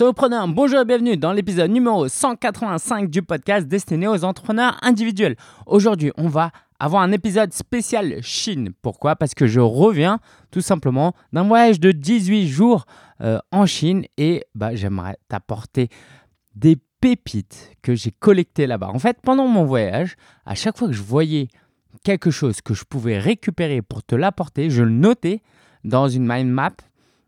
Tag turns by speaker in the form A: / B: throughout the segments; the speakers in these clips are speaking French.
A: Solopreneur, bonjour et bienvenue dans l'épisode numéro 185 du podcast destiné aux entrepreneurs individuels. Aujourd'hui, on va avoir un épisode spécial Chine. Pourquoi? Parce que je reviens tout simplement d'un voyage de 18 jours euh, en Chine et bah, j'aimerais t'apporter des pépites que j'ai collectées là-bas. En fait, pendant mon voyage, à chaque fois que je voyais quelque chose que je pouvais récupérer pour te l'apporter, je le notais dans une mind map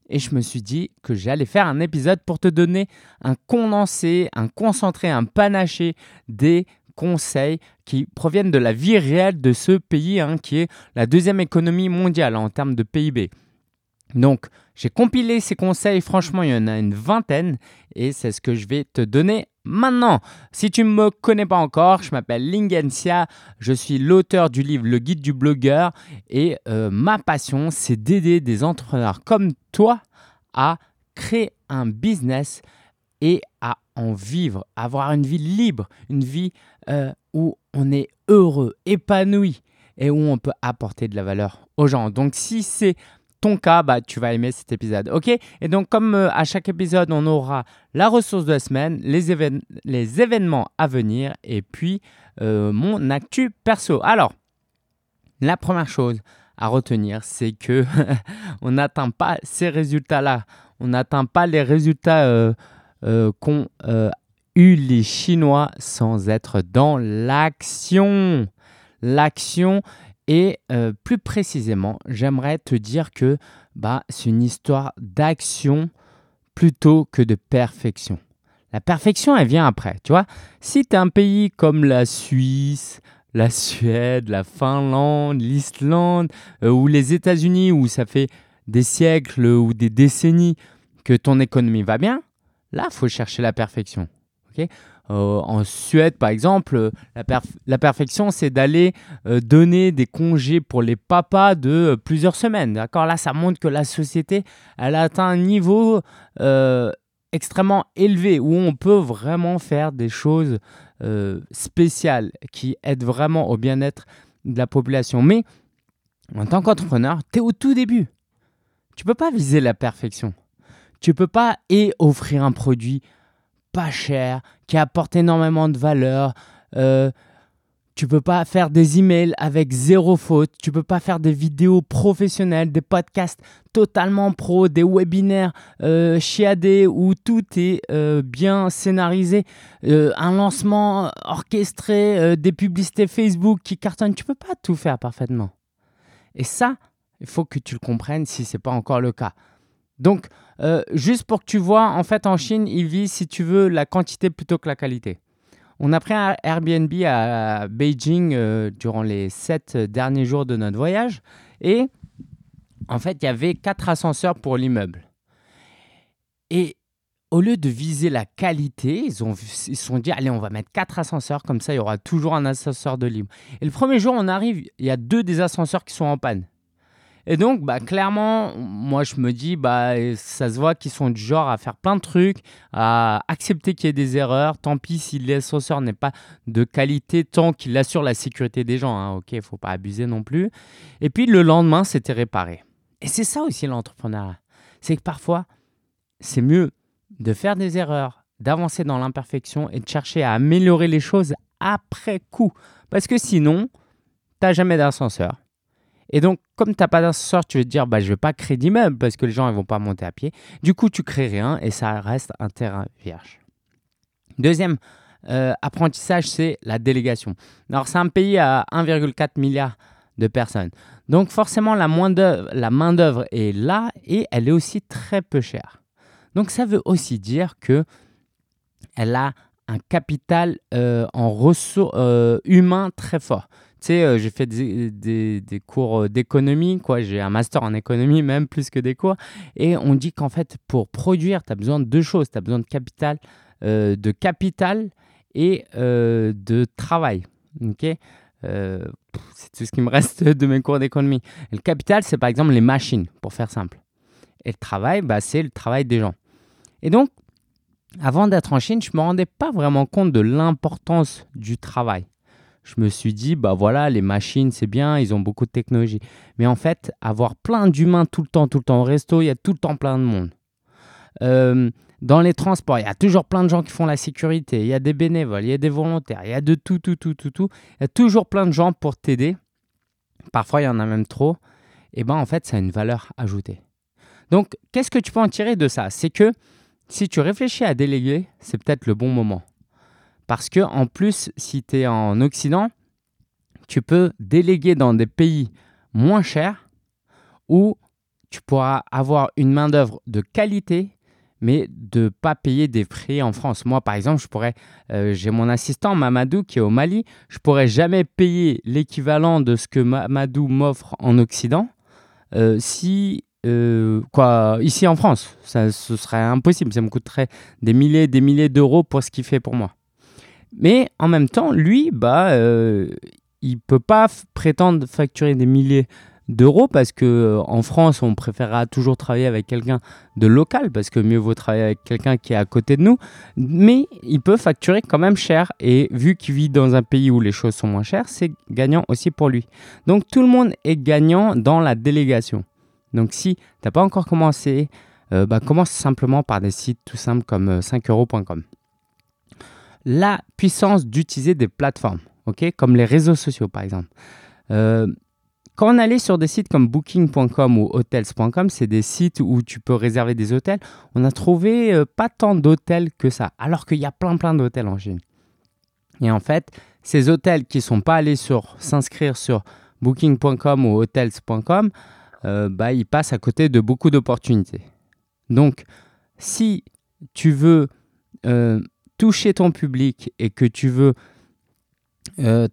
A: et je me suis dit que j'allais faire un épisode pour te donner un condensé, un concentré, un panaché des conseils qui proviennent de la vie réelle de ce pays hein, qui est la deuxième économie mondiale en termes de PIB. Donc, j'ai compilé ces conseils, franchement, il y en a une vingtaine et c'est ce que je vais te donner maintenant. Si tu ne me connais pas encore, je m'appelle Lingencia, je suis l'auteur du livre Le guide du blogueur et euh, ma passion, c'est d'aider des entrepreneurs comme toi à créer un business et à en vivre, avoir une vie libre, une vie euh, où on est heureux, épanoui et où on peut apporter de la valeur aux gens. Donc si c'est ton cas, bah, tu vas aimer cet épisode. OK? Et donc, comme euh, à chaque épisode, on aura la ressource de la semaine, les, événements à venir et puis euh, mon actu perso. Alors, la première chose à retenir, c'est que on n'atteint pas ces résultats-là. On n'atteint pas les résultats euh, qu'ont eu les Chinois sans être dans l'action. L'action et euh, plus précisément, j'aimerais te dire que bah, c'est une histoire d'action plutôt que de perfection. La perfection, elle vient après. Tu vois, si tu es un pays comme la Suisse, la Suède, la Finlande, l'Islande euh, ou les États-Unis où ça fait des siècles ou des décennies que ton économie va bien, là, faut chercher la perfection. ok? Euh, en Suède, par exemple, la, perfection, c'est d'aller euh, donner des congés pour les papas de euh, plusieurs semaines. D'accord? Là, ça montre que la société, elle a atteint un niveau extrêmement élevé où on peut vraiment faire des choses spéciales qui aident vraiment au bien-être de la population. Mais en tant qu'entrepreneur, tu es au tout début. Tu peux pas viser la perfection. Tu peux pas et offrir un produit pas cher, qui apporte énormément de valeur. Euh, tu peux pas faire des emails avec zéro faute. Tu peux pas faire des vidéos professionnelles, des podcasts totalement pro, des webinaires euh, chiadés où tout est euh, bien scénarisé, euh, un lancement orchestré, des publicités Facebook qui cartonnent. Tu peux pas tout faire parfaitement. Et ça, il faut que tu le comprennes si c'est pas encore le cas. Donc, euh, juste pour que tu vois, en fait, en Chine, ils visent, si tu veux, la quantité plutôt que la qualité. On a pris un Airbnb à Beijing euh, durant les sept derniers jours de notre voyage. Et en fait, il y avait quatre ascenseurs pour l'immeuble. Et au lieu de viser la qualité, ils se sont dit allez, on va mettre quatre ascenseurs, comme ça il y aura toujours un ascenseur de libre. Et le premier jour, on arrive, il y a deux des ascenseurs qui sont en panne. Et donc, bah, clairement, moi, je me dis, bah, ça se voit qu'ils sont du genre à faire plein de trucs, à accepter qu'il y ait des erreurs. Tant pis si l'ascenseur n'est pas de qualité, tant qu'il assure la sécurité des gens. Hein. Ok, il faut pas abuser non plus. Et puis, le lendemain, c'était réparé. Et c'est ça aussi l'entrepreneuriat. C'est que parfois, c'est mieux de faire des erreurs, d'avancer dans l'imperfection et de chercher à améliorer les choses après coup. Parce que sinon, tu n'as jamais d'ascenseur et donc, comme tu n'as pas d'ascenseur, tu veux dire, bah, je ne vais pas créer d'immeuble parce que les gens ne vont pas monter à pied. Du coup, tu crées rien et ça reste un terrain vierge. Deuxième euh, apprentissage, c'est la délégation. Alors, c'est un pays à 1,4 milliard de personnes. Donc, forcément, la main-d'œuvre est là et elle est aussi très peu chère. Donc, ça veut aussi dire que elle a un capital euh, en ressources euh, humains très fort. Tu sais, euh, j'ai fait des, cours euh, d'économie, quoi. J'ai un master en économie, même plus que des cours. Et on dit qu'en fait, pour produire, tu as besoin de deux choses. Tu as besoin de capital, euh, de capital et de travail. Ok? C'est tout ce qui me reste de mes cours d'économie. Le capital, c'est par exemple les machines, pour faire simple. Et le travail, bah, c'est le travail des gens. Et donc, avant d'être en Chine, je ne me rendais pas vraiment compte de l'importance du travail je me suis dit, bah voilà, les machines, c'est bien, ils ont beaucoup de technologie. Mais en fait, avoir plein d'humains tout le temps, tout le temps au resto, il y a tout le temps plein de monde. euh, dans les transports, il y a toujours plein de gens qui font la sécurité, il y a des bénévoles, il y a des volontaires, il y a de tout, tout, tout, tout, tout. Il y a toujours plein de gens pour t'aider. Parfois, il y en a même trop. Et ben en fait, ça a une valeur ajoutée. Donc, qu'est-ce que tu peux en tirer de ça? C'est que si tu réfléchis à déléguer, c'est peut-être le bon moment. Parce que en plus, si tu es en Occident, tu peux déléguer dans des pays moins chers où tu pourras avoir une main-d'œuvre de qualité, mais de ne pas payer des frais en France. Moi, par exemple, je pourrais, euh, j'ai mon assistant Mamadou qui est au Mali, je pourrais jamais payer l'équivalent de ce que Mamadou m'offre en Occident euh, si euh, quoi, ici en France, ça, ce serait impossible. Ça me coûterait des milliers des milliers d'euros pour ce qu'il fait pour moi. Mais en même temps, lui, bah, euh, il peut pas prétendre facturer des milliers d'euros parce que euh, en France, on préférera toujours travailler avec quelqu'un de local parce que mieux vaut travailler avec quelqu'un qui est à côté de nous. Mais il peut facturer quand même cher et vu qu'il vit dans un pays où les choses sont moins chères, c'est gagnant aussi pour lui. Donc tout le monde est gagnant dans la délégation. Donc si tu n'as pas encore commencé, euh, bah, commence simplement par des sites tout simples comme 5euros.com. Euh, La puissance d'utiliser des plateformes, comme les réseaux sociaux par exemple. Euh, quand on allait sur des sites comme booking.com ou hotels.com, c'est des sites où tu peux réserver des hôtels, on a trouvé pas tant d'hôtels que ça, alors qu'il y a plein plein d'hôtels en Chine. Et en fait, ces hôtels qui ne sont pas allés sur s'inscrire sur booking.com ou hotels.com, euh, bah, il passe à côté de beaucoup d'opportunités. Donc, si tu veux euh, toucher ton public et que tu veux euh,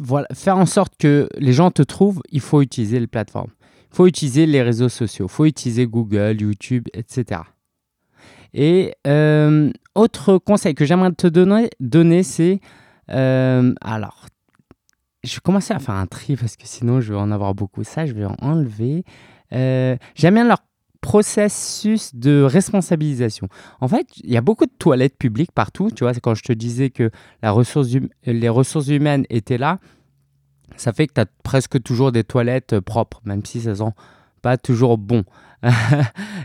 A: voilà, faire en sorte que les gens te trouvent, il faut utiliser les plateformes. Il faut utiliser les réseaux sociaux, il faut utiliser Google, YouTube, etc. Et autre conseil que j'aimerais te donner, donner c'est alors je vais commencer à faire un tri parce que sinon je vais en avoir beaucoup. Ça, je vais en enlever. Euh, J'aime bien leur processus de responsabilisation. En fait, il y a beaucoup de toilettes publiques partout. Tu vois, quand je te disais que la ressource hum, les ressources humaines étaient là. Ça fait que tu as presque toujours des toilettes propres, même si ça sent pas toujours bon.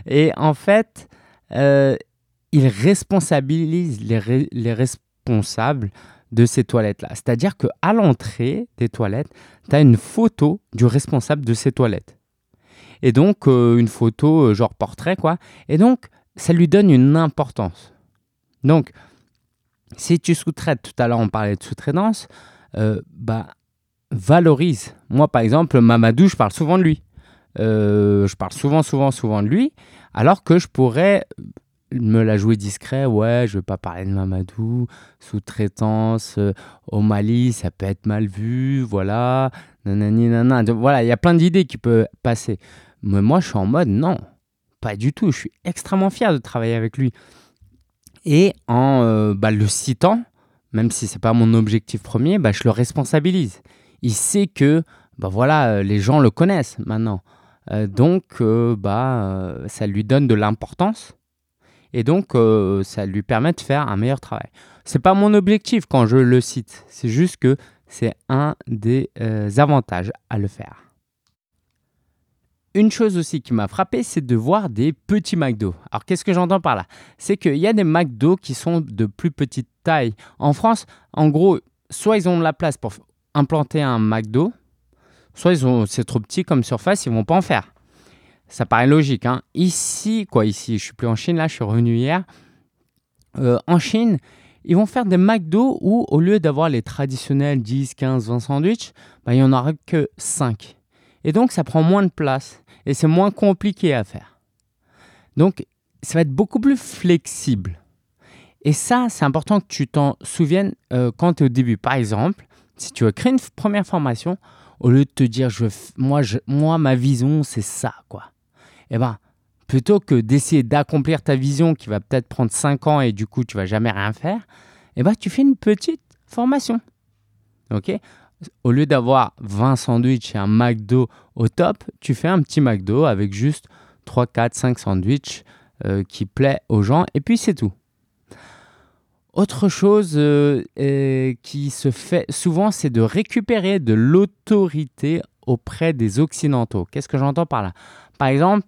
A: Et en fait, euh, ils responsabilisent les, les responsables de ces toilettes-là. C'est-à-dire qu'à l'entrée des toilettes, tu as une photo du responsable de ces toilettes. Et donc, euh, une photo euh, genre portrait, quoi. Et donc, ça lui donne une importance. Donc, si tu sous-traites, tout à l'heure on parlait de sous-traitance, euh, bah, valorise. Moi, par exemple, Mamadou, je parle souvent de lui. je parle souvent, souvent, souvent de lui, alors que je pourrais me la jouer discret, ouais, je vais pas parler de Mamadou, sous-traitance au Mali, ça peut être mal vu, voilà, nanani, nanana. Voilà, il y a plein d'idées qui peuvent passer. Mais moi, je suis en mode, non, pas du tout. Je suis extrêmement fier de travailler avec lui. Et en euh, bah, le citant, même si c'est pas mon objectif premier, bah, je le responsabilise. Il sait que, bah voilà, euh, les gens le connaissent maintenant. donc, bah, ça lui donne de l'importance et donc euh, ça lui permet de faire un meilleur travail. C'est pas mon objectif quand je le cite, c'est juste que c'est un des euh, avantages à le faire. Une chose aussi qui m'a frappé, c'est de voir des petits McDo. Alors qu'est-ce que j'entends par là? C'est qu'il y a des McDo qui sont de plus petite taille. En France, en gros, soit ils ont de la place pour implanter un McDo, soit ils ont c'est trop petit comme surface, ils vont pas en faire. Ça paraît logique. Hein. Ici, quoi, ici, je suis plus en Chine, là, je suis revenu hier. Euh, en Chine, ils vont faire des McDo où, au lieu d'avoir les traditionnels 10, 15, 20 sandwichs, bah, il n'y en aura que 5. Et donc, ça prend moins de place et c'est moins compliqué à faire. Donc, ça va être beaucoup plus flexible. Et ça, c'est important que tu t'en souviennes euh, quand tu es au début. Par exemple, si tu veux créer une première formation, au lieu de te dire, je, moi, moi, ma vision, c'est ça, quoi eh ben, plutôt que d'essayer d'accomplir ta vision qui va peut-être prendre 5 ans et du coup tu vas jamais rien faire, eh ben, tu fais une petite formation. OK? Au lieu d'avoir 20 sandwichs et un McDo au top, tu fais un petit McDo avec juste 3, 4, 5 sandwichs qui plaît aux gens et puis c'est tout. Autre chose euh, qui se fait souvent, c'est de récupérer de l'autorité auprès des Occidentaux. Qu'est-ce que j'entends par là? Par exemple,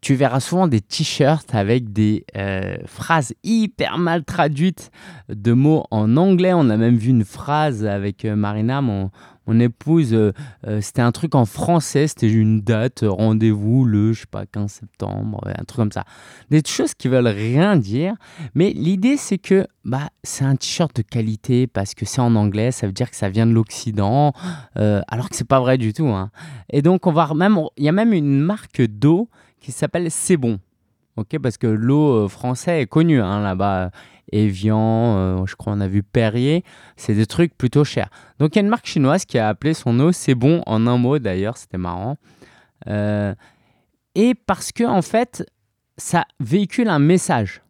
A: tu verras souvent des t-shirts avec des euh, phrases hyper mal traduites de mots en anglais. On a même vu une phrase avec euh, Marina, mon, mon épouse, euh, c'était un truc en français, c'était une date, rendez-vous le, je sais pas, 15 septembre, un truc comme ça. Des choses qui veulent rien dire, mais l'idée c'est que bah, c'est un t-shirt de qualité parce que c'est en anglais, ça veut dire que ça vient de l'Occident, alors que c'est pas vrai du tout. Hein. Et donc on va même, il y a même une marque d'eau qui s'appelle C'est bon. Parce que l'eau euh, français est connue hein, là-bas. Evian, euh, je crois on a vu Perrier, c'est des trucs plutôt chers. Donc il y a une marque chinoise qui a appelé son eau C'est bon en un mot d'ailleurs, c'était marrant. Euh, et parce que en fait, ça véhicule un message.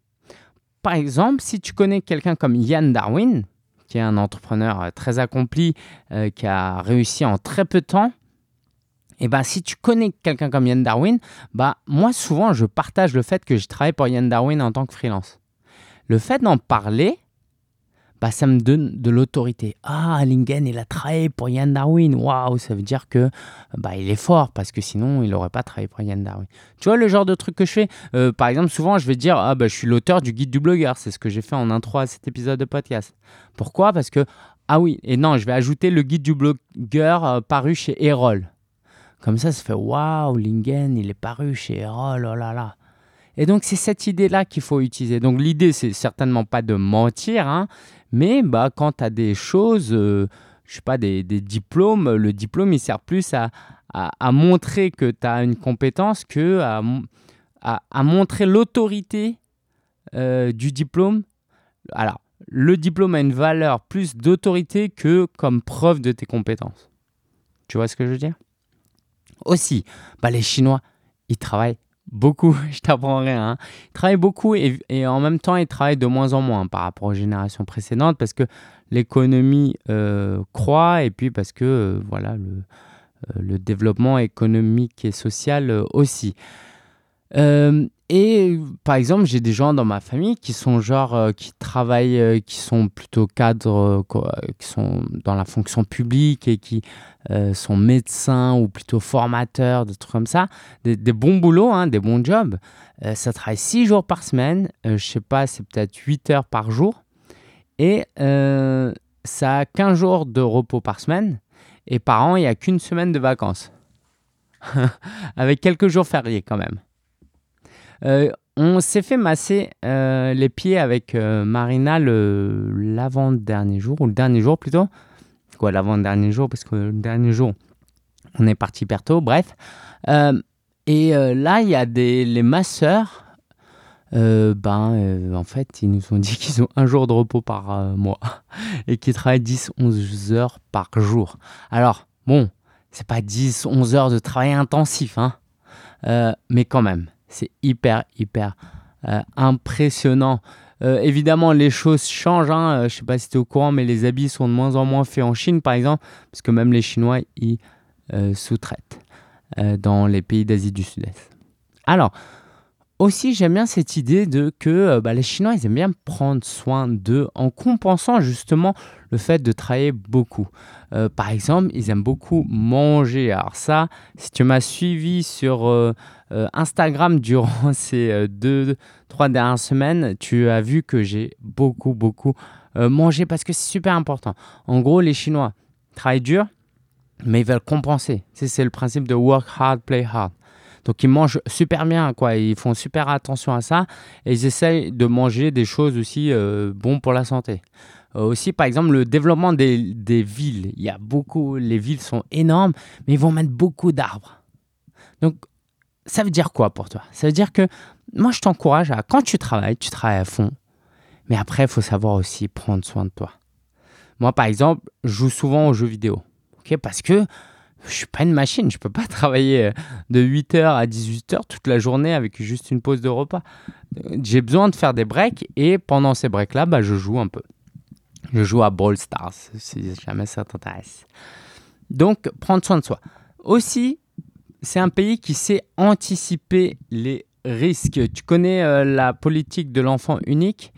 A: Par exemple, si tu connais quelqu'un comme Yann Darwin, qui est un entrepreneur très accompli, qui a réussi en très peu de temps, et bah, si tu connais quelqu'un comme Yann Darwin, bah, moi souvent je partage le fait que je travaille pour Yann Darwin en tant que freelance. Le fait d'en parler, bah, ça me donne de l'autorité. Ah, Lingen, il a travaillé pour Yann Darwin. Waouh, ça veut dire que bah, il est fort parce que sinon il n'aurait pas travaillé pour Yann Darwin. Tu vois le genre de truc que je fais? Euh, Par exemple, souvent je vais dire ah bah, je suis l'auteur du guide du blogueur. C'est ce que j'ai fait en intro à cet épisode de podcast. Pourquoi? Parce que ah oui, et non, je vais ajouter le guide du blogueur euh, paru chez Erol. Comme ça, ça fait waouh, Lingen, il est paru chez Erol, oh là là. Et donc, c'est cette idée-là qu'il faut utiliser. Donc, l'idée, c'est certainement pas de mentir, hein, mais bah, quand tu as des choses, euh, je sais pas, des, diplômes, le diplôme, il sert plus à, à, montrer que tu as une compétence que à, à montrer l'autorité euh, du diplôme. Alors, le diplôme a une valeur plus d'autorité que comme preuve de tes compétences. Tu vois ce que je veux dire? Aussi, bah, les Chinois, ils travaillent beaucoup, je t'apprends rien. Hein. Ils travaillent beaucoup et, en même temps, ils travaillent de moins en moins par rapport aux générations précédentes parce que l'économie euh, croît et puis parce que euh, voilà, le, euh, le, développement économique et social aussi. Et par exemple, j'ai des gens dans ma famille qui sont genre, euh, qui travaillent, euh, qui sont plutôt cadres, euh, qui sont dans la fonction publique et qui sont médecins ou plutôt formateurs, des trucs comme ça. Des, bons boulots, hein, des bons jobs. ça travaille 6 jours par semaine. je sais pas, c'est peut-être 8 heures par jour. Et ça a 15 jours de repos par semaine. Et par an, il n'y a qu'une semaine de vacances. Avec quelques jours fériés quand même. Euh, on s'est fait masser euh, les pieds avec euh, Marina l'avant-dernier jour, ou le dernier jour plutôt. Quoi, l'avant-dernier jour, parce que le dernier jour, on est parti hyper tôt, bref. et là, il y a des, les masseurs. ben, en fait, ils nous ont dit qu'ils ont un jour de repos par mois et qu'ils travaillent 10-11 heures par jour. Alors, bon, c'est pas 10-11 heures de travail intensif, hein, mais quand même. C'est hyper, hyper euh, impressionnant. Euh, évidemment, les choses changent. Hein. Euh, je ne sais pas si tu es au courant, mais les habits sont de moins en moins faits en Chine, par exemple, parce que même les Chinois, ils sous-traitent dans les pays d'Asie du Sud-Est. Alors, aussi, j'aime bien cette idée de que bah, les Chinois, ils aiment bien prendre soin d'eux en compensant justement le fait de travailler beaucoup. par exemple, ils aiment beaucoup manger. Alors ça, si tu m'as suivi sur Instagram durant ces euh, deux, trois dernières semaines, tu as vu que j'ai beaucoup, beaucoup euh, mangé parce que c'est super important. En gros, les Chinois travaillent dur, mais ils veulent compenser. C'est le principe de work hard, play hard. Donc ils mangent super bien, quoi. Ils font super attention à ça et ils essayent de manger des choses aussi euh, bonnes pour la santé. aussi, par exemple, le développement des, des, villes. Il y a beaucoup, les villes sont énormes, mais ils vont mettre beaucoup d'arbres. Donc ça veut dire quoi pour toi? Ça veut dire que moi, je t'encourage à, quand tu travailles, tu travailles à fond. Mais après, il faut savoir aussi prendre soin de toi. Moi, par exemple, je joue souvent aux jeux vidéo. Parce que je suis pas une machine. Je peux pas travailler euh, de 8h à 18h toute la journée avec juste une pause de repas. J'ai besoin de faire des breaks et pendant ces breaks-là, bah, je joue un peu. Je joue à Brawl Stars, si jamais ça t'intéresse. Donc, prendre soin de soi. Aussi, c'est un pays qui sait anticiper les risques. Tu connais euh, la politique de l'enfant unique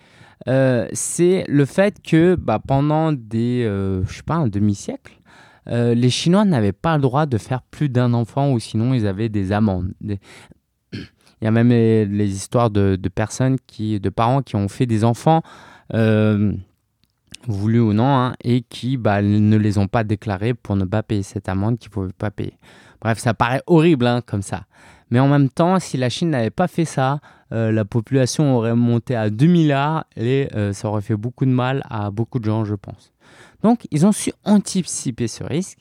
A: euh, C'est le fait que bah, pendant des, euh, sais pas, un demi-siècle, les Chinois n'avaient pas le droit de faire plus d'un enfant ou sinon ils avaient des amendes. Il y a même les, histoires de, personnes, qui, de parents qui ont fait des enfants, euh, voulus ou non, hein, et qui bah, ne les ont pas déclarés pour ne pas payer cette amende qu'ils ne pouvaient pas payer. Bref, ça paraît horrible hein, comme ça. Mais en même temps, si la Chine n'avait pas fait ça, euh, la population aurait monté à 2 milliards et euh, ça aurait fait beaucoup de mal à beaucoup de gens, je pense. Donc, ils ont su anticiper ce risque.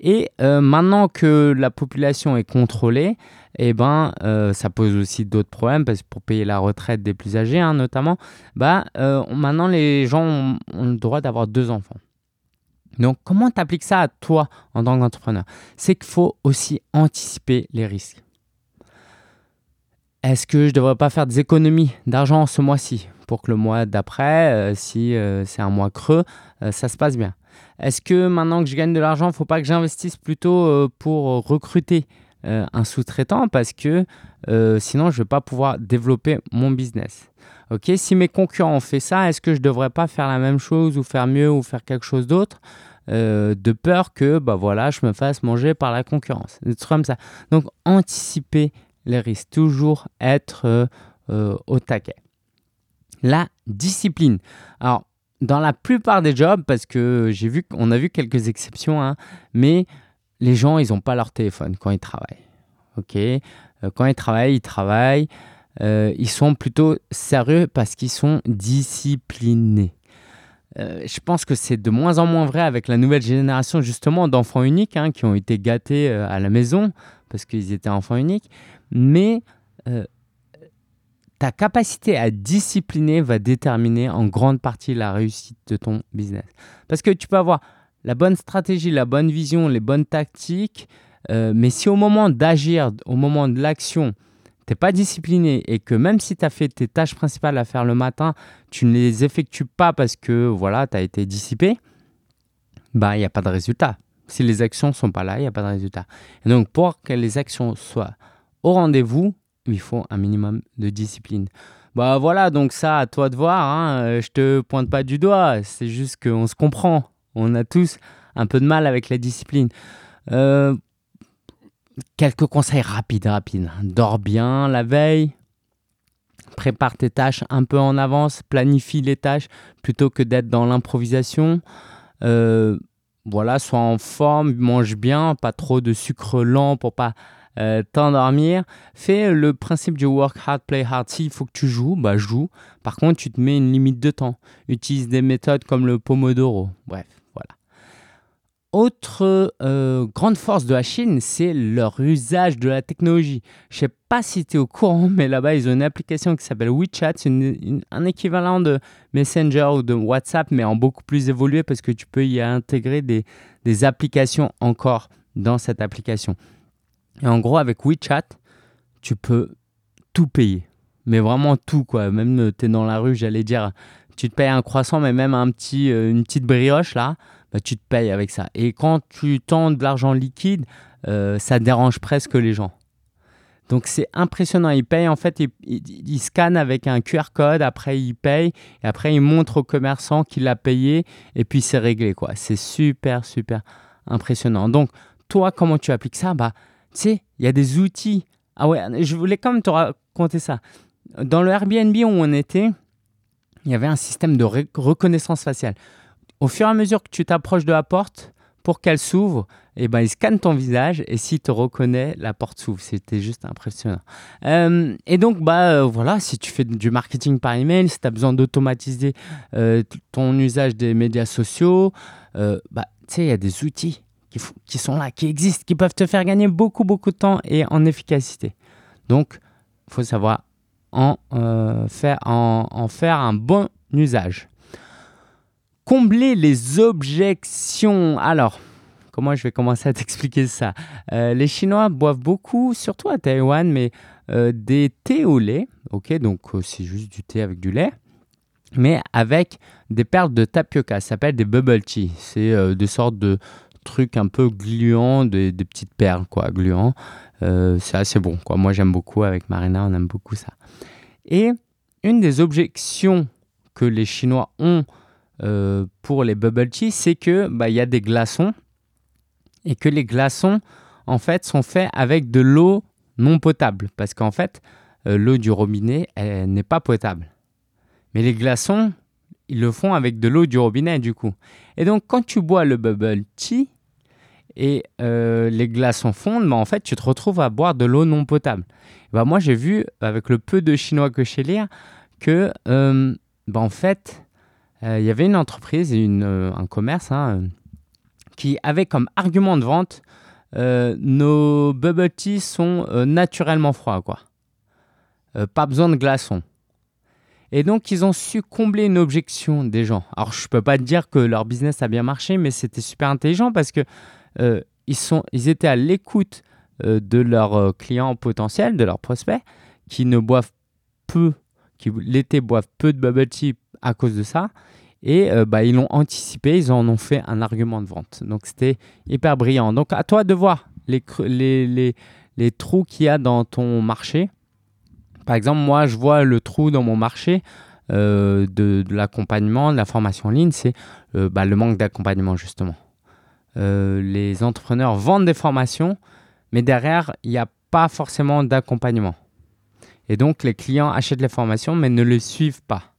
A: Et euh, maintenant que la population est contrôlée, eh ben, ça pose aussi d'autres problèmes parce que pour payer la retraite des plus âgés, hein, notamment, bah, maintenant les gens ont, ont le droit d'avoir deux enfants. Donc, comment tu appliques ça à toi en tant qu'entrepreneur? C'est qu'il faut aussi anticiper les risques. Est-ce que je ne devrais pas faire des économies d'argent ce mois-ci pour que le mois d'après, euh, si euh, c'est un mois creux, euh, ça se passe bien? Est-ce que maintenant que je gagne de l'argent, il ne faut pas que j'investisse plutôt pour recruter un sous-traitant parce que sinon je ne vais pas pouvoir développer mon business? Ok, si mes concurrents ont fait ça, est-ce que je devrais pas faire la même chose ou faire mieux ou faire quelque chose d'autre de peur que bah voilà, je me fasse manger par la concurrence? Ça. Donc anticiper les risques, toujours être euh, euh, au taquet. La discipline. Alors, dans la plupart des jobs, parce que j'ai vu qu'on a vu quelques exceptions, hein, mais les gens, ils n'ont pas leur téléphone quand ils travaillent. Ok, euh, quand ils travaillent, ils travaillent. Ils sont plutôt sérieux parce qu'ils sont disciplinés. je pense que c'est de moins en moins vrai avec la nouvelle génération justement d'enfants uniques hein, qui ont été gâtés à la maison parce qu'ils étaient enfants uniques mais euh, ta capacité à discipliner va déterminer en grande partie la réussite de ton business. Parce que tu peux avoir la bonne stratégie, la bonne vision, les bonnes tactiques, euh, mais si au moment d'agir, au moment de l'action, tu n'es pas discipliné et que même si tu as fait tes tâches principales à faire le matin, tu ne les effectues pas parce que voilà, tu as été dissipé, bah il n'y a pas de résultat. Si les actions sont pas là, il n'y a pas de résultat. Et donc pour que les actions soient au rendez-vous, il faut un minimum de discipline. Bah voilà, donc ça, à toi de voir. Hein. Euh, je te pointe pas du doigt, c'est juste qu'on se comprend. On a tous un peu de mal avec la discipline. Euh, quelques conseils rapides, rapides. Dors bien la veille. Prépare tes tâches un peu en avance. Planifie les tâches plutôt que d'être dans l'improvisation. Euh, voilà, sois en forme, mange bien, pas trop de sucre lent pour pas euh, t'endormir. Fais le principe du work hard, play hard. S'il faut que tu joues, bah joue. Par contre, tu te mets une limite de temps. Utilise des méthodes comme le Pomodoro. Bref. Autre euh, grande force de la Chine, c'est leur usage de la technologie. Je sais pas si tu es au courant, mais là-bas, ils ont une application qui s'appelle WeChat. C'est un équivalent de Messenger ou de WhatsApp, mais en beaucoup plus évolué parce que tu peux y intégrer des, des applications encore dans cette application. Et en gros, avec WeChat, tu peux tout payer. Mais vraiment tout, quoi. Même euh, tu es dans la rue, j'allais dire, tu te payes un croissant, mais même un petit, euh, une petite brioche, là, bah, tu te payes avec ça. Et quand tu tends de l'argent liquide, euh, ça dérange presque les gens. Donc c'est impressionnant. Ils payent, en fait, ils, ils, scannent avec un QR code, après ils payent, et après ils montrent au commerçant qu'il a payé, et puis c'est réglé, quoi. C'est super, super impressionnant. Donc, toi, comment tu appliques ça? Bah, tu sais, il y a des outils. Ah ouais, je voulais quand même te raconter ça. Dans le Airbnb où on était, il y avait un système de reconnaissance faciale. Au fur et à mesure que tu t'approches de la porte, pour qu'elle s'ouvre, eh ben, il scanne ton visage et s'il te reconnaît, la porte s'ouvre. C'était juste impressionnant. Euh, et donc, bah, euh, voilà, si tu fais du marketing par email, si tu as besoin d'automatiser euh, ton usage des médias sociaux, bah, il y a des outils qui, sont là, qui existent, qui peuvent te faire gagner beaucoup, beaucoup de temps et en efficacité. Donc, il faut savoir en, faire un bon usage. Combler les objections. Alors, comment je vais commencer à t'expliquer ça? Euh, Les Chinois boivent beaucoup, surtout à Taïwan, mais euh, des thés au lait. Ok, donc c'est juste du thé avec du lait mais avec des perles de tapioca. Ça s'appelle des bubble tea. C'est des sortes de, trucs un peu gluants, des, petites perles, quoi, gluants. Euh, c'est assez bon, quoi. Moi, j'aime beaucoup. Avec Marina, on aime beaucoup ça. Et une des objections que les Chinois ont euh, pour les bubble tea, c'est que bah, il y a des glaçons et que les glaçons, en fait, sont faits avec de l'eau non potable. Parce qu'en fait, euh, l'eau du robinet, n'est pas potable. Mais les glaçons, ils le font avec de l'eau du robinet, du coup. Et donc, quand tu bois le bubble tea et euh, les glaçons fondent, bah, en fait, tu te retrouves à boire de l'eau non potable. Bah, moi, j'ai vu, avec le peu de chinois que je sais lire, que, bah, en fait, il y avait une entreprise, une, un commerce, hein, qui avait comme argument de vente euh, nos bubble tea sont euh, naturellement froids, quoi. Euh, pas besoin de glaçons. Et donc, ils ont su combler une objection des gens. Alors, je ne peux pas dire que leur business a bien marché, mais c'était super intelligent parce que sont, ils étaient à l'écoute de leurs clients potentiels, de leurs prospects, qui ne boivent peu, qui l'été boivent peu de bubble tea à cause de ça. Et euh, bah, ils l'ont anticipé, ils en ont fait un argument de vente. Donc c'était hyper brillant. Donc à toi de voir les, les, les, trous qu'il y a dans ton marché. Par exemple, moi, je vois le trou dans mon marché euh, de, l'accompagnement, de la formation en ligne, c'est euh, bah, le manque d'accompagnement, justement. les entrepreneurs vendent des formations, mais derrière, il n'y a pas forcément d'accompagnement. Et donc, les clients achètent les formations, mais ne les suivent pas.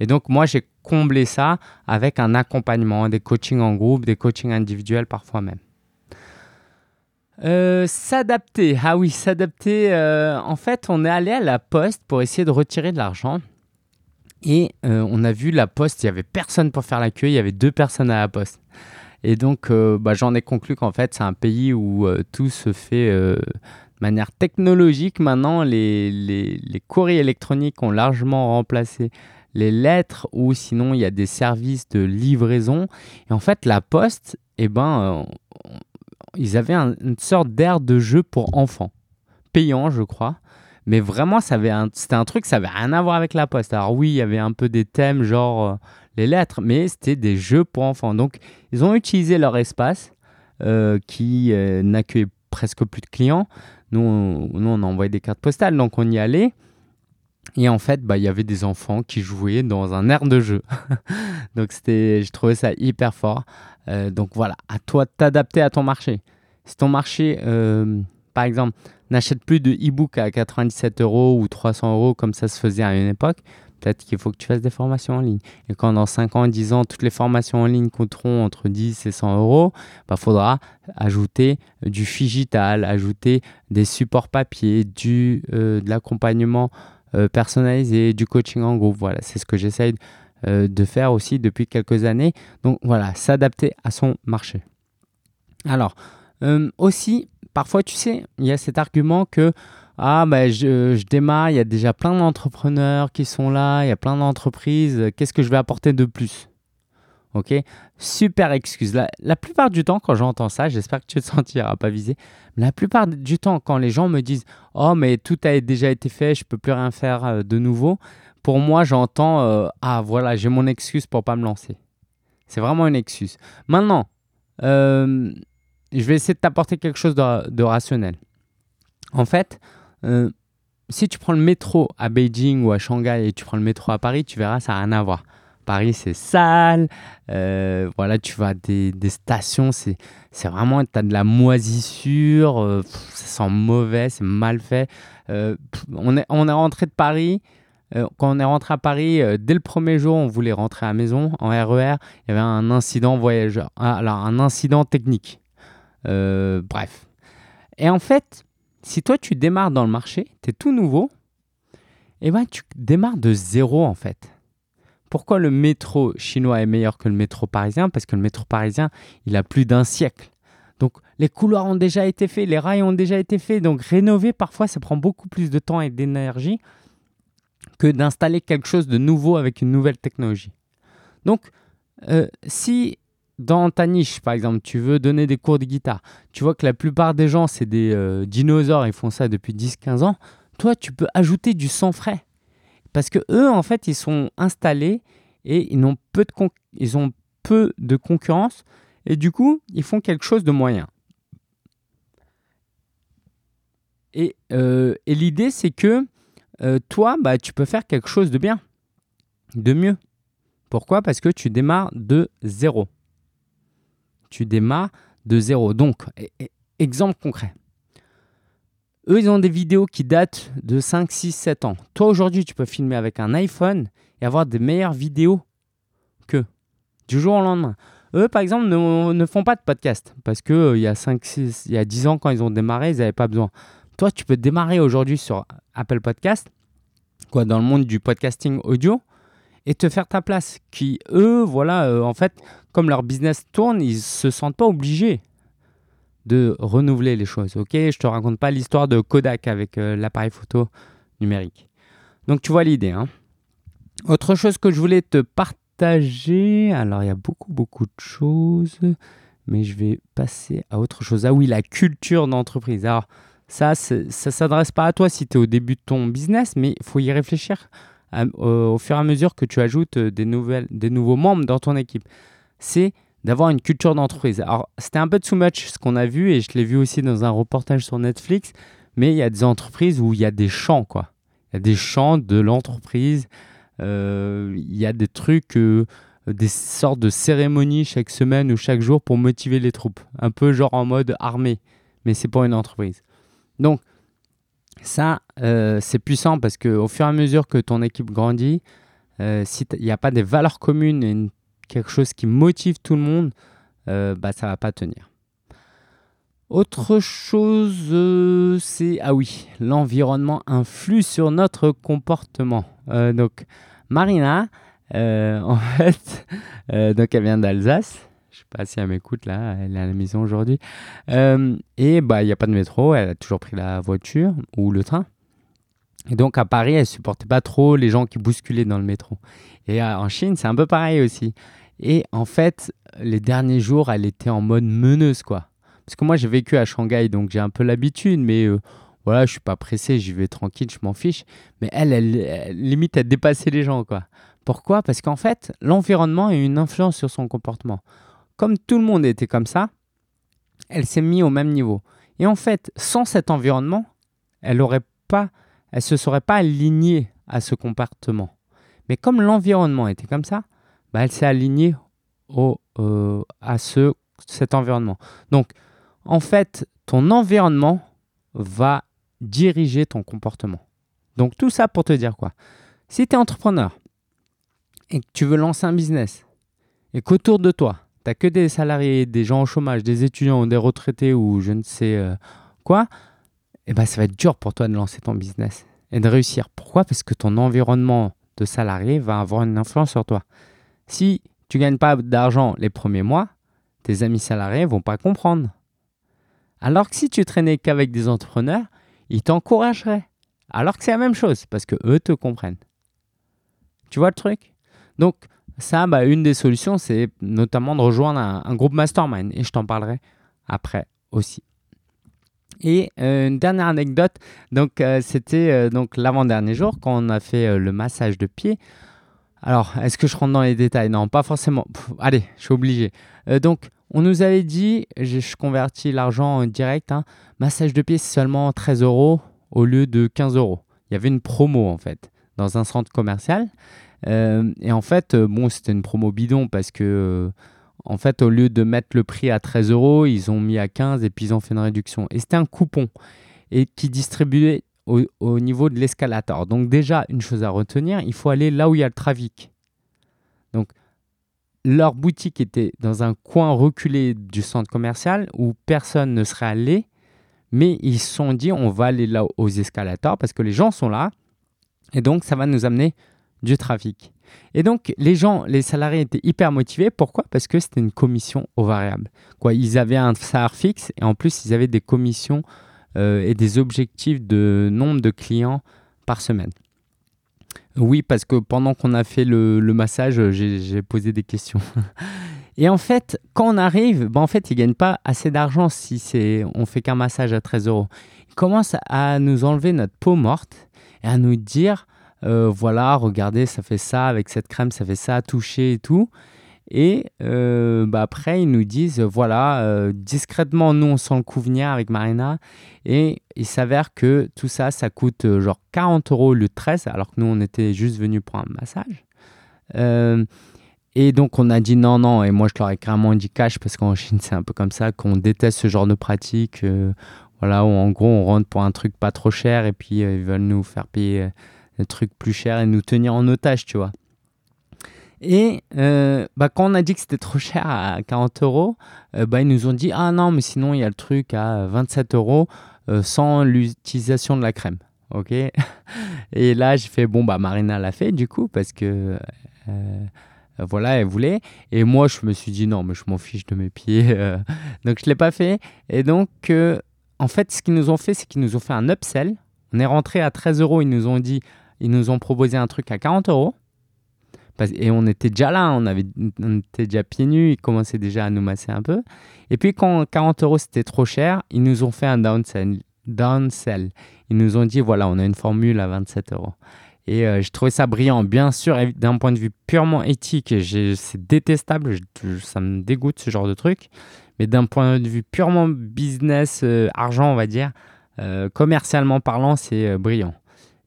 A: Et donc, moi, j'ai comblé ça avec un accompagnement, des coachings en groupe, des coachings individuels parfois même. Euh, s'adapter. Ah oui, s'adapter. Euh, en fait, on est allé à la poste pour essayer de retirer de l'argent. Et euh, on a vu la poste, il n'y avait personne pour faire la queue, il y avait deux personnes à la poste. Et donc, bah, j'en ai conclu qu'en fait, c'est un pays où tout se fait de manière technologique. Maintenant, les, les, les courriers électroniques ont largement remplacé les lettres ou sinon il y a des services de livraison. Et en fait, la poste, eh ben, euh, ils avaient une sorte d'air de jeu pour enfants, payant, je crois. Mais vraiment, c'était un, truc, ça avait rien à voir avec la poste. Alors oui, il y avait un peu des thèmes genre euh, les lettres, mais c'était des jeux pour enfants. Donc, ils ont utilisé leur espace euh, qui n'accueillait presque plus de clients. Nous, nous, on envoyait des cartes postales, donc on y allait. Et en fait, bah, il y avait des enfants qui jouaient dans un air de jeu. donc, c'était, je trouvais ça hyper fort. Euh, donc, voilà, à toi de t'adapter à ton marché. Si ton marché, euh, par exemple, n'achète plus de e-book à 97 euros ou 300 euros comme ça se faisait à une époque, peut-être qu'il faut que tu fasses des formations en ligne. Et quand dans 5 ans, 10 ans, toutes les formations en ligne coûteront entre 10 et 100 euros, il bah, faudra ajouter du digital, ajouter des supports papier, du, euh, de l'accompagnement euh, personnalisé, du coaching en groupe. Voilà, c'est ce que j'essaye euh, de faire aussi depuis quelques années. Donc voilà, s'adapter à son marché. Alors, euh, aussi, parfois, tu sais, il y a cet argument que ah, ben, je, je démarre, il y a déjà plein d'entrepreneurs qui sont là, il y a plein d'entreprises, qu'est-ce que je vais apporter de plus? Ok? Super excuse. La, plupart du temps, quand j'entends ça, j'espère que tu te sentiras pas visé. la plupart du temps, quand les gens me disent Oh, mais tout a déjà été fait, je peux plus rien faire euh, de nouveau, pour moi, j'entends euh, Ah, voilà, j'ai mon excuse pour pas me lancer. C'est vraiment une excuse. Maintenant, euh, je vais essayer de t'apporter quelque chose de, de, rationnel. En fait, si tu prends le métro à Beijing ou à Shanghai et tu prends le métro à Paris, tu verras, ça n'a rien à voir. Paris, c'est sale. Euh, voilà, tu vas des, des stations, c'est, c'est vraiment, tu as de la moisissure, euh, ça sent mauvais, c'est mal fait. Euh, on, est, on est rentré de Paris. quand on est rentré à Paris, dès le premier jour, on voulait rentrer à la maison en RER. Il y avait un incident voyageur, ah, alors un incident technique. bref. Et en fait, si toi tu démarres dans le marché, tu es tout nouveau, et eh ben tu démarres de zéro en fait. Pourquoi le métro chinois est meilleur que le métro parisien? Parce que le métro parisien, il a plus d'un siècle. Donc les couloirs ont déjà été faits, les rails ont déjà été faits. Donc rénover, parfois, ça prend beaucoup plus de temps et d'énergie que d'installer quelque chose de nouveau avec une nouvelle technologie. Donc euh, si dans ta niche, par exemple, tu veux donner des cours de guitare, tu vois que la plupart des gens, c'est des euh, dinosaures, ils font ça depuis 10-15 ans, toi, tu peux ajouter du sang frais. Parce que eux, en fait, ils sont installés et ils, ont peu de concurrence et du coup, ils font quelque chose de moyen. Et, euh, l'idée, c'est que euh, toi, bah, tu peux faire quelque chose de bien, de mieux. Pourquoi? Parce que tu démarres de zéro. Tu démarres de zéro. Donc, exemple concret. Eux, ils ont des vidéos qui datent de 5, 6, 7 ans. Toi, aujourd'hui, tu peux filmer avec un iPhone et avoir des meilleures vidéos que du jour au lendemain. Eux, par exemple, ne, font pas de podcast parce qu'il il y a 5, 6, il y a 10 ans, quand ils ont démarré, ils n'avaient pas besoin. Toi, tu peux démarrer aujourd'hui sur Apple Podcast, quoi, dans le monde du podcasting audio, et te faire ta place. Qui, eux, voilà, euh, en fait, comme leur business tourne, ils se sentent pas obligés de renouveler les choses. Ok, je te raconte pas l'histoire de Kodak avec euh, l'appareil photo numérique. Donc tu vois l'idée. Hein. Autre chose que je voulais te partager, alors il y a beaucoup beaucoup de choses, mais je vais passer à autre chose. Ah oui, la culture d'entreprise. Alors ça, ça s'adresse pas à toi si tu es au début de ton business, mais il faut y réfléchir au, fur et à mesure que tu ajoutes euh, des, nouvelles, des nouveaux membres dans ton équipe. C'est d'avoir une culture d'entreprise. Alors, c'était un peu too much ce qu'on a vu, et je l'ai vu aussi dans un reportage sur Netflix, mais il y a des entreprises où il y a des champs, quoi. Il y a des champs de l'entreprise, euh, il y a des trucs, euh, des sortes de cérémonies chaque semaine ou chaque jour pour motiver les troupes. Un peu genre en mode armée, mais c'est pour une entreprise. Donc, ça, euh, c'est puissant parce qu'au fur et à mesure que ton équipe grandit, s'il n'y a pas des valeurs communes et une quelque chose qui motive tout le monde, euh, bah, ça va pas tenir. Autre chose, euh, c'est ah oui, l'environnement influe sur notre comportement. Euh, donc Marina, en fait, donc elle vient d'Alsace. Je sais pas si elle m'écoute là, elle est à la maison aujourd'hui. et bah il n'y a pas de métro, elle a toujours pris la voiture ou le train. Et donc à Paris, elle supportait pas trop les gens qui bousculaient dans le métro. Et en Chine, c'est un peu pareil aussi. Et en fait, les derniers jours, elle était en mode meneuse, quoi. Parce que moi, j'ai vécu à Shanghai, donc j'ai un peu l'habitude, mais euh, voilà, je suis pas pressé, j'y vais tranquille, je m'en fiche. Mais elle, elle, limite, elle dépassait les gens, quoi. Pourquoi? Parce qu'en fait, l'environnement a une influence sur son comportement. Comme tout le monde était comme ça, elle s'est mise au même niveau. Et en fait, sans cet environnement, elle aurait pas elle ne se serait pas alignée à ce comportement. Mais comme l'environnement était comme ça, bah, elle s'est alignée au, euh, à ce, cet environnement. Donc, en fait, ton environnement va diriger ton comportement. Donc, tout ça pour te dire quoi? Si tu es entrepreneur et que tu veux lancer un business et qu'autour de toi, tu n'as que des salariés, des gens au chômage, des étudiants, des retraités ou je ne sais euh, quoi, eh ben, ça va être dur pour toi de lancer ton business et de réussir. Pourquoi? Parce que ton environnement de salarié va avoir une influence sur toi. Si tu gagnes pas d'argent les premiers mois, tes amis salariés vont pas comprendre. Alors que si tu traînais qu'avec des entrepreneurs, ils t'encourageraient. Alors que c'est la même chose, parce que eux te comprennent. Tu vois le truc? Donc, ça, bah, une des solutions, c'est notamment de rejoindre un groupe mastermind. Et je t'en parlerai après aussi. Et euh, une dernière anecdote, donc euh, c'était euh, donc l'avant-dernier jour quand on a fait le massage de pied. Alors, est-ce que je rentre dans les détails? Non, pas forcément. allez, je suis obligé. donc, on nous avait dit, je, convertis l'argent en direct, hein, massage de pied c'est seulement 13 euros au lieu de 15 euros. Il y avait une promo en fait dans un centre commercial. et en fait, bon, c'était une promo bidon parce que en fait, au lieu de mettre le prix à 13 euros, ils ont mis à 15 et puis ils ont fait une réduction. Et c'était un coupon et qui distribuait au, niveau de l'escalator. Donc déjà, une chose à retenir, il faut aller là où il y a le trafic. Donc, leur boutique était dans un coin reculé du centre commercial où personne ne serait allé, mais ils se sont dit on va aller là aux escalators parce que les gens sont là et donc ça va nous amener du trafic. Et donc, les gens, les salariés étaient hyper motivés. Pourquoi? Parce que c'était une commission aux variables. Quoi, ils avaient un salaire fixe et en plus, ils avaient des commissions euh, et des objectifs de nombre de clients par semaine. Oui, parce que pendant qu'on a fait le, massage, j'ai posé des questions. et en fait, quand on arrive, ben en fait, ils ne gagnent pas assez d'argent si on fait qu'un massage à 13 euros. Ils commencent à nous enlever notre peau morte et à nous dire euh, voilà, regardez, ça fait ça, avec cette crème, ça fait ça, toucher et tout. Et euh, bah après, ils nous disent, voilà, euh, discrètement, nous, on sent le avec Marina. Et il s'avère que tout ça, ça coûte genre 40 euros le 13, alors que nous, on était juste venus pour un massage. et donc, on a dit non, non. Et moi, je leur ai carrément dit cash, parce qu'en Chine, c'est un peu comme ça, qu'on déteste ce genre de pratique voilà, en gros, on rentre pour un truc pas trop cher et puis ils veulent nous faire payer des trucs plus chers et nous tenir en otage, tu vois. Et bah, quand on a dit que c'était trop cher à 40 euros, bah, ils nous ont dit Ah non, mais sinon il y a le truc à 27 euros sans l'utilisation de la crème. Ok? Et là, j'ai fait Bon, bah Marina l'a fait du coup parce que voilà, elle voulait. Et moi, je me suis dit Non, mais je m'en fiche de mes pieds. donc, je ne l'ai pas fait. Et donc, en fait, ce qu'ils nous ont fait, c'est qu'ils nous ont fait un upsell. On est rentré à 13 euros. Ils nous ont dit Ils nous ont proposé un truc à 40 euros. Et on était déjà là, on, avait, on était déjà pieds nus, ils commençaient déjà à nous masser un peu. Et puis quand 40 euros c'était trop cher, ils nous ont fait un downsell. downsell. Ils nous ont dit voilà, on a une formule à 27 euros. Et euh, je trouvais ça brillant. Bien sûr, d'un point de vue purement éthique, c'est détestable, ça me dégoûte ce genre de truc. Mais d'un point de vue purement business, euh, argent, on va dire, euh, commercialement parlant, c'est brillant.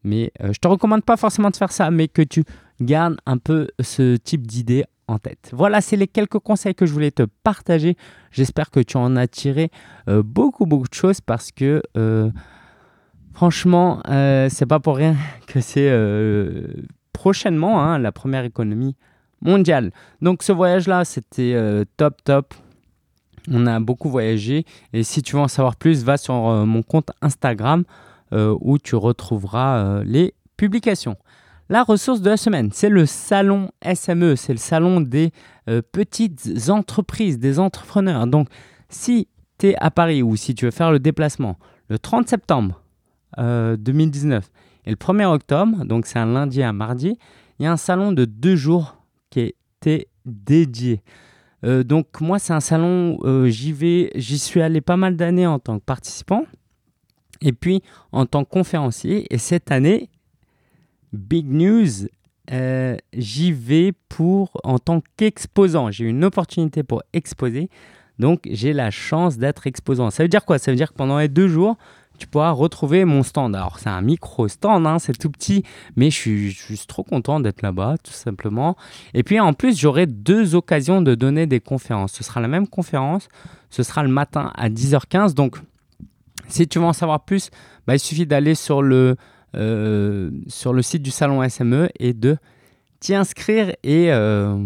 A: Mais je te recommande pas forcément de faire ça, mais que tu garde un peu ce type d'idée en tête. Voilà, c'est les quelques conseils que je voulais te partager. J'espère que tu en as tiré euh, beaucoup, beaucoup de choses parce que euh, franchement, euh, c'est pas pour rien que c'est prochainement hein, la première économie mondiale. Donc ce voyage-là, c'était top, top. On a beaucoup voyagé et si tu veux en savoir plus, va sur mon compte Instagram où tu retrouveras les publications. La ressource de la semaine, c'est le salon SME, c'est le salon des euh, petites entreprises, des entrepreneurs. Donc, si tu es à Paris ou si tu veux faire le déplacement le 30 septembre 2019 euh, et le 1er octobre, donc c'est un lundi à mardi, il y a un salon de deux jours qui est dédié. Euh, donc moi, c'est un salon, j'y vais, j'y suis allé pas mal d'années en tant que participant et puis en tant que conférencier. Et cette année, Big news, euh, j'y vais pour en tant qu'exposant. J'ai une opportunité pour exposer, donc j'ai la chance d'être exposant. Ça veut dire quoi? Ça veut dire que pendant les deux jours, tu pourras retrouver mon stand. Alors c'est un micro stand, hein, c'est tout petit, mais je suis juste trop content d'être là-bas, tout simplement. Et puis en plus, j'aurai deux occasions de donner des conférences. Ce sera la même conférence, ce sera le matin à 10h15. Donc si tu veux en savoir plus, bah, il suffit d'aller sur le euh, sur le site du salon SME et de t'y inscrire. Et euh,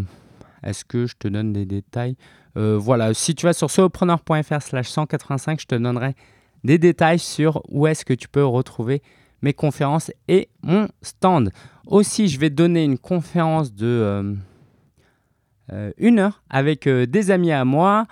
A: est-ce que je te donne des détails? Euh, Voilà, si tu vas sur solopreneur.fr slash 185, je te donnerai des détails sur où est-ce que tu peux retrouver mes conférences et mon stand. Aussi, je vais donner une conférence de une heure avec des amis à moi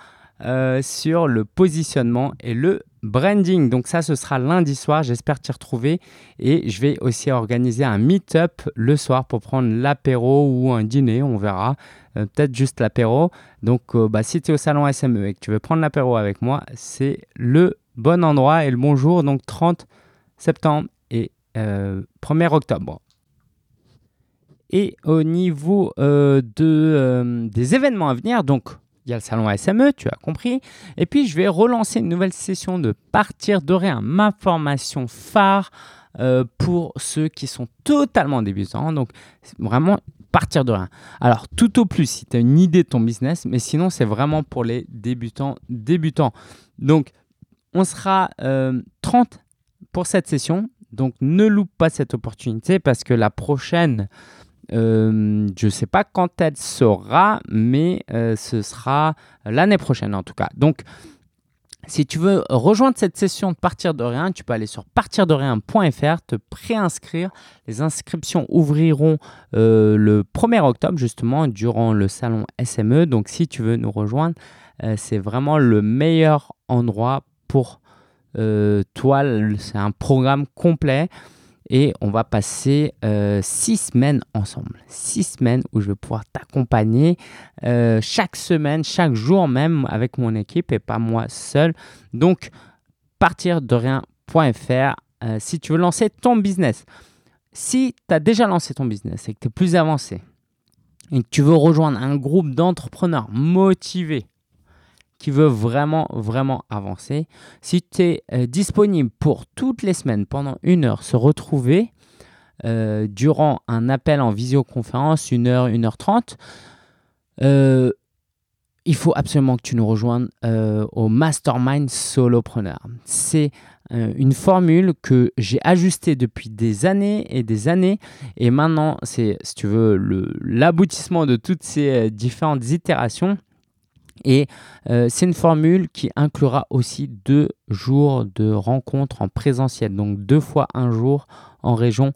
A: sur le positionnement et le branding. Donc ça, ce sera lundi soir. J'espère t'y retrouver. Et je vais aussi organiser un meet-up le soir pour prendre l'apéro ou un dîner. On verra. Euh, peut-être juste l'apéro. Donc euh, bah, si tu es au salon SME et que tu veux prendre l'apéro avec moi, c'est le bon endroit et le bon jour. Donc 30 septembre et 1er euh, octobre. Et au niveau de, des événements à venir, donc il y a le salon SME, tu as compris. Et puis, je vais relancer une nouvelle session de Partir de rien, ma formation phare euh, pour ceux qui sont totalement débutants. Donc, vraiment partir de rien. Alors, tout au plus, si tu as une idée de ton business, mais sinon, c'est vraiment pour les débutants, débutants. Donc, on sera 30 euh, pour cette session. Donc, ne loupe pas cette opportunité parce que la prochaine euh, je ne sais pas quand elle sera, mais euh, ce sera l'année prochaine en tout cas. Donc, si tu veux rejoindre cette session de Partir de rien, tu peux aller sur partirderien.fr, te préinscrire. Les inscriptions ouvriront euh, le 1er octobre, justement, durant le salon SME. Donc, si tu veux nous rejoindre, c'est vraiment le meilleur endroit pour toi. C'est un programme complet et on va passer euh, six semaines ensemble. Six semaines où je vais pouvoir t'accompagner euh, chaque semaine, chaque jour même avec mon équipe et pas moi seul. Donc, partir de rien.fr euh, si tu veux lancer ton business. Si tu as déjà lancé ton business et que tu es plus avancé et que tu veux rejoindre un groupe d'entrepreneurs motivés qui veut vraiment, vraiment avancer, si tu es euh, disponible pour toutes les semaines, pendant une heure, se retrouver euh, durant un appel en visioconférence, une heure, une heure trente, euh, il faut absolument que tu nous rejoignes au Mastermind Solopreneur. C'est une formule que j'ai ajustée depuis des années et des années. Et maintenant, c'est, si tu veux, l'aboutissement de toutes ces différentes itérations. Et c'est une formule qui inclura aussi deux jours de rencontres en présentiel, donc deux fois un jour en région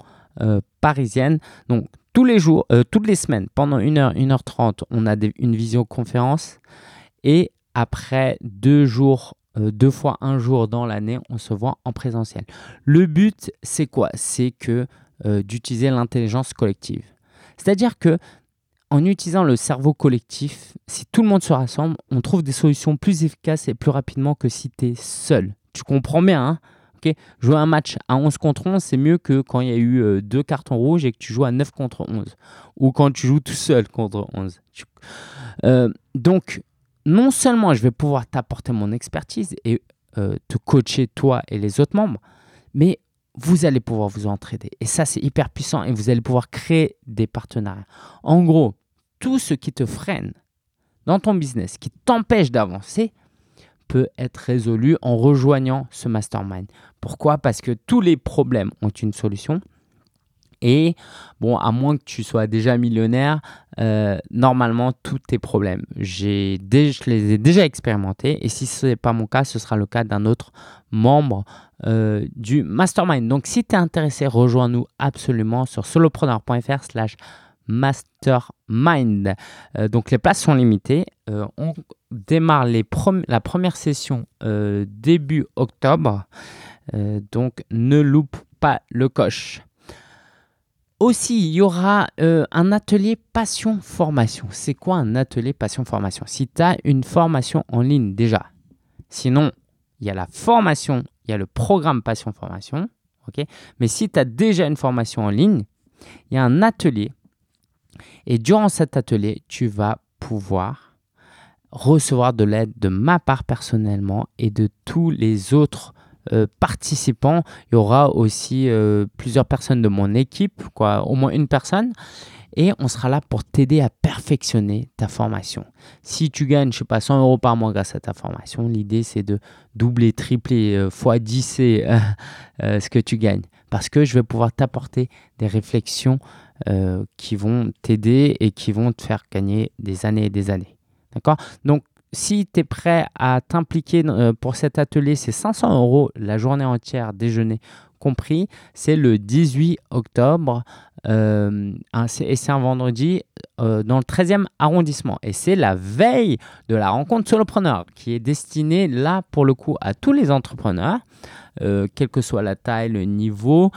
A: parisienne. Donc tous les jours, euh, toutes les semaines, pendant 1h, 1h30, on a une visioconférence. Et après deux jours, euh, deux fois un jour dans l'année, on se voit en présentiel. Le but, c'est quoi? C'est que euh, d'utiliser l'intelligence collective. C'est-à-dire que en utilisant le cerveau collectif, si tout le monde se rassemble, on trouve des solutions plus efficaces et plus rapidement que si tu es seul. Tu comprends bien, hein? Jouer un match à 11 contre 11, c'est mieux que quand il y a eu euh, deux cartons rouges et que tu joues à 9 contre 11. Ou quand tu joues tout seul contre 11. Euh, donc, non seulement je vais pouvoir t'apporter mon expertise et euh, te coacher toi et les autres membres, mais vous allez pouvoir vous entraider. Et ça, c'est hyper puissant et vous allez pouvoir créer des partenariats. En gros, tout ce qui te freine dans ton business, qui t'empêche d'avancer, peut être résolu en rejoignant ce mastermind. Pourquoi? Parce que tous les problèmes ont une solution. Et bon, à moins que tu sois déjà millionnaire, euh, normalement, tous tes problèmes, je les ai déjà expérimentés. Et si ce n'est pas mon cas, ce sera le cas d'un autre membre euh, du mastermind. Donc, si tu es intéressé, rejoins-nous absolument sur solopreneur.fr slash mastermind. Euh, donc, les places sont limitées. on démarre les la première session début octobre. Euh, donc ne loupe pas le coche. Aussi, il y aura euh, un atelier passion formation. C'est quoi un atelier passion formation Si tu as une formation en ligne déjà, sinon il y a la formation, il y a le programme passion formation. ok? Mais si tu as déjà une formation en ligne, il y a un atelier. Et durant cet atelier, tu vas pouvoir recevoir de l'aide de ma part personnellement et de tous les autres euh, participants. Il y aura aussi euh, plusieurs personnes de mon équipe, quoi, au moins une personne. Et on sera là pour t'aider à perfectionner ta formation. Si tu gagnes, je sais pas, 100 euros par mois grâce à ta formation, l'idée c'est de doubler, tripler, euh, fois 10 ce que tu gagnes. Parce que je vais pouvoir t'apporter des réflexions qui vont t'aider et qui vont te faire gagner des années et des années. D'accord? Donc, si tu es prêt à t'impliquer euh, pour cet atelier, c'est 500 euros la journée entière, déjeuner compris. C'est le 18 octobre euh, et c'est un vendredi euh, dans le 13e arrondissement. Et c'est la veille de la rencontre solopreneur qui est destinée là pour le coup à tous les entrepreneurs. quelle que soit la taille, le niveau,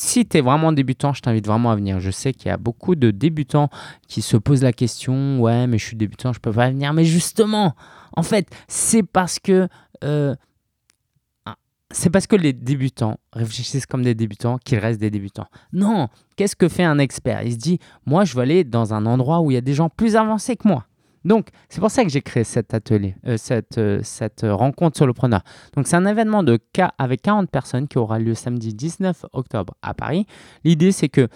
A: si tu es vraiment débutant, je t'invite vraiment à venir. Je sais qu'il y a beaucoup de débutants qui se posent la question Ouais, mais je suis débutant, je peux pas venir. Mais justement, en fait, c'est parce que. Euh, c'est parce que les débutants réfléchissent comme des débutants qu'ils restent des débutants. Non, qu'est-ce que fait un expert? Il se dit, moi, je veux aller dans un endroit où il y a des gens plus avancés que moi. Donc, c'est pour ça que j'ai créé cet atelier, euh, cette, euh, cette rencontre solopreneur. Donc, c'est un événement de cas avec 40 personnes qui aura lieu samedi 19 octobre à Paris. L'idée, c'est que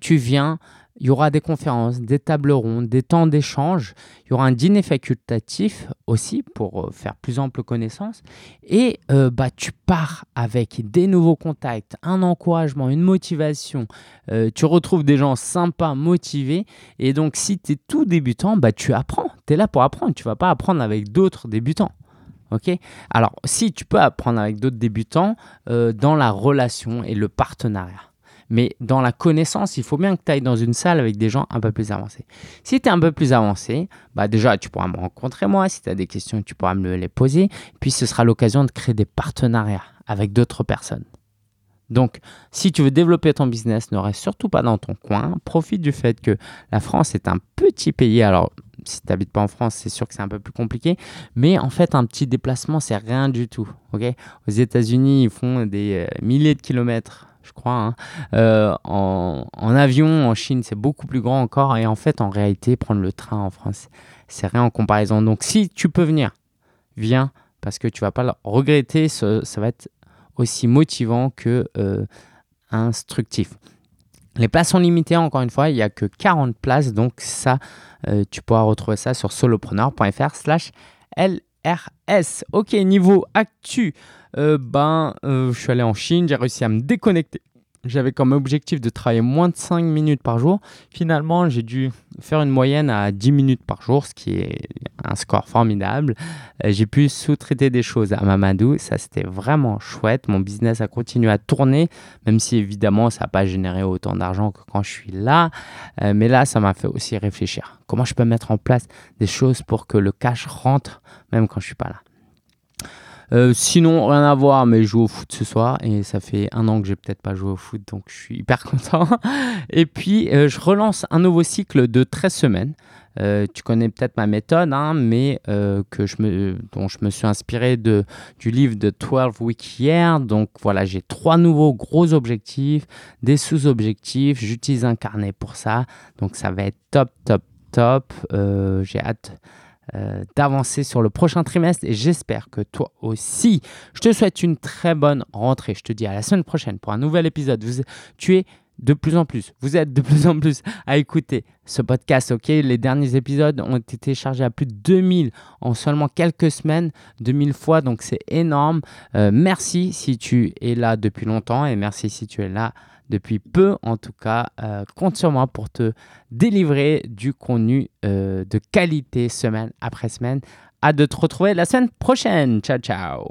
A: tu viens il y aura des conférences, des tables rondes, des temps d'échange. Il y aura un dîner facultatif aussi pour euh, faire plus ample connaissance. Et euh, bah, tu pars avec des nouveaux contacts, un encouragement, une motivation. Euh, tu retrouves des gens sympas, motivés. Et donc, si tu es tout débutant, bah, tu apprends. Tu es là pour apprendre. Tu vas pas apprendre avec d'autres débutants. Ok? Alors, si tu peux apprendre avec d'autres débutants dans la relation et le partenariat. Mais dans la connaissance, il faut bien que tu ailles dans une salle avec des gens un peu plus avancés. Si tu es un peu plus avancé, bah déjà, tu pourras me rencontrer moi. Si tu as des questions, tu pourras me les poser. Puis ce sera l'occasion de créer des partenariats avec d'autres personnes. Donc, si tu veux développer ton business, ne reste surtout pas dans ton coin. Profite du fait que la France est un petit pays. Alors, si tu n'habites pas en France, c'est sûr que c'est un peu plus compliqué. Mais en fait, un petit déplacement, c'est rien du tout. Aux États-Unis, ils font des euh, milliers de kilomètres je crois. Hein. Euh, en, avion, en Chine, c'est beaucoup plus grand encore. Et en fait, en réalité, prendre le train en France, c'est rien en comparaison. Donc, si tu peux venir, viens, parce que tu vas pas le regretter. ça va être aussi motivant que euh, instructif. Les places sont limitées, encore une fois, il n'y a que 40 places, donc ça, euh, tu pourras retrouver ça sur solopreneur.fr slash LRS. Ok, niveau actu, euh, ben, euh, je suis allé en Chine, j'ai réussi à me déconnecter j'avais comme objectif de travailler moins de 5 minutes par jour. Finalement, j'ai dû faire une moyenne à 10 minutes par jour, ce qui est un score formidable. Euh, j'ai pu sous-traiter des choses à Mamadou. Ça, c'était vraiment chouette. Mon business a continué à tourner, même si évidemment, ça n'a pas généré autant d'argent que quand je suis là. Euh, mais là, ça m'a fait aussi réfléchir. Comment je peux mettre en place des choses pour que le cash rentre, même quand je suis pas là? Euh, sinon, rien à voir, mais je joue au foot ce soir et ça fait un an que j'ai peut-être pas joué au foot, donc je suis hyper content. et puis, euh, je relance un nouveau cycle de 13 semaines. Euh, tu connais peut-être ma méthode, hein, mais que je me, dont je me suis inspiré de, du livre de 12 Week Year. Donc voilà, j'ai trois nouveaux gros objectifs, des sous-objectifs. J'utilise un carnet pour ça. Donc ça va être top, top, top. j'ai hâte euh, d'avancer sur le prochain trimestre et j'espère que toi aussi. Je te souhaite une très bonne rentrée. Je te dis à la semaine prochaine pour un nouvel épisode. tu es de plus en plus, vous êtes de plus en plus à écouter ce podcast, ok? Les derniers épisodes ont été chargés à plus de 2000 en seulement quelques semaines, 2000 fois, donc c'est énorme. Euh, merci si tu es là depuis longtemps et merci si tu es là depuis peu en tout cas. Euh, compte sur moi pour te délivrer du contenu euh, de qualité semaine après semaine. À de te retrouver la semaine prochaine. Ciao, ciao.